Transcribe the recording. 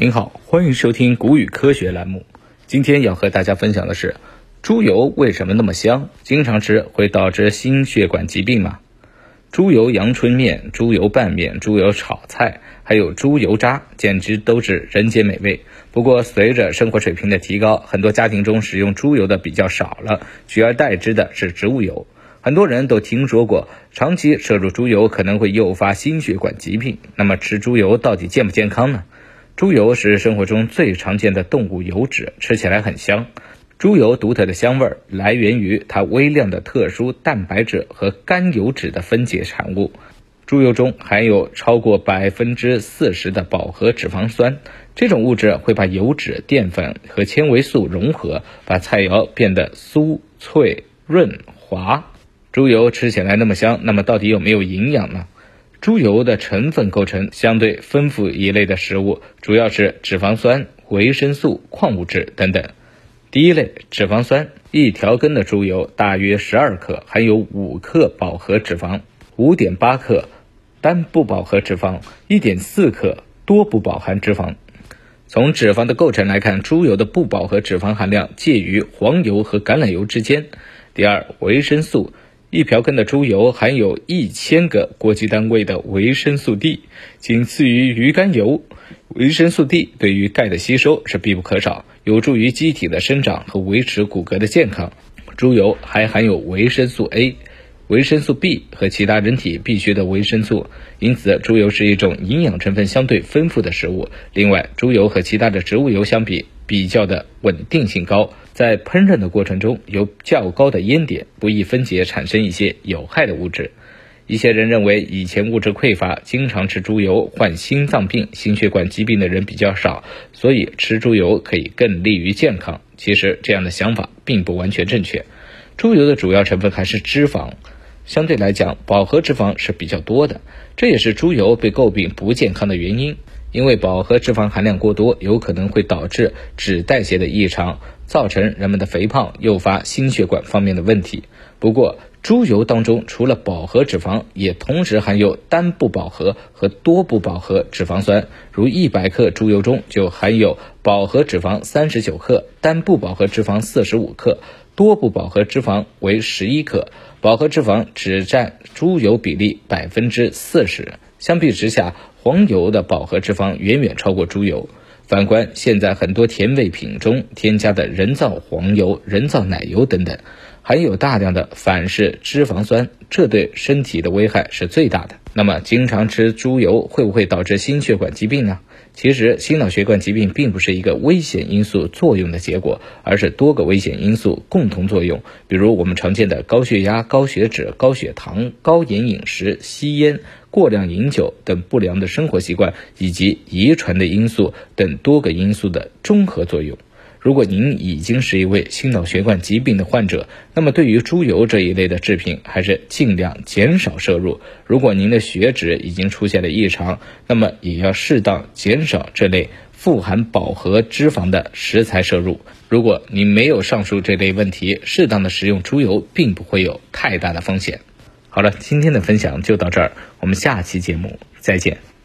您好，欢迎收听谷雨科学栏目。今天要和大家分享的是，猪油为什么那么香？经常吃会导致心血管疾病吗？猪油阳春面、猪油拌面、猪油炒菜，还有猪油渣，简直都是人间美味。不过，随着生活水平的提高，很多家庭中使用猪油的比较少了，取而代之的是植物油。很多人都听说过，长期摄入猪油可能会诱发心血管疾病。那么，吃猪油到底健不健康呢？猪油是生活中最常见的动物油脂，吃起来很香。猪油独特的香味来源于它微量的特殊蛋白质和甘油脂的分解产物。猪油中含有超过百分之四十的饱和脂肪酸，这种物质会把油脂、淀粉和纤维素融合，把菜肴变得酥脆润滑。猪油吃起来那么香，那么到底有没有营养呢？猪油的成分构成相对丰富一类的食物，主要是脂肪酸、维生素、矿物质等等。第一类，脂肪酸，一条根的猪油大约十二克，含有五克饱和脂肪，五点八克单不饱和脂肪，一点四克多不饱含脂肪。从脂肪的构成来看，猪油的不饱和脂肪含量介于黄油和橄榄油之间。第二，维生素。一瓢羹的猪油含有一千个国际单位的维生素 D，仅次于鱼肝油。维生素 D 对于钙的吸收是必不可少，有助于机体的生长和维持骨骼的健康。猪油还含有维生素 A、维生素 B 和其他人体必需的维生素，因此猪油是一种营养成分相对丰富的食物。另外，猪油和其他的植物油相比，比较的稳定性高，在烹饪的过程中有较高的烟点，不易分解产生一些有害的物质。一些人认为以前物质匮乏，经常吃猪油患心脏病、心血管疾病的人比较少，所以吃猪油可以更利于健康。其实这样的想法并不完全正确。猪油的主要成分还是脂肪，相对来讲饱和脂肪是比较多的，这也是猪油被诟病不健康的原因。因为饱和脂肪含量过多，有可能会导致脂代谢的异常，造成人们的肥胖，诱发心血管方面的问题。不过，猪油当中除了饱和脂肪，也同时含有单不饱和和多不饱和脂肪酸。如一百克猪油中就含有饱和脂肪三十九克，单不饱和脂肪四十五克，多不饱和脂肪为十一克，饱和脂肪只占猪油比例百分之四十。相比之下，黄油的饱和脂肪远远超过猪油。反观现在很多甜味品中添加的人造黄油、人造奶油等等，含有大量的反式脂肪酸，这对身体的危害是最大的。那么，经常吃猪油会不会导致心血管疾病呢？其实，心脑血管疾病并不是一个危险因素作用的结果，而是多个危险因素共同作用。比如我们常见的高血压、高血脂、高血糖、高盐饮食、吸烟、过量饮酒等不良的生活习惯，以及遗传的因素等多个因素的综合作用。如果您已经是一位心脑血管疾病的患者，那么对于猪油这一类的制品，还是尽量减少摄入。如果您的血脂已经出现了异常，那么也要适当减少这类富含饱和脂肪的食材摄入。如果您没有上述这类问题，适当的食用猪油并不会有太大的风险。好了，今天的分享就到这儿，我们下期节目再见。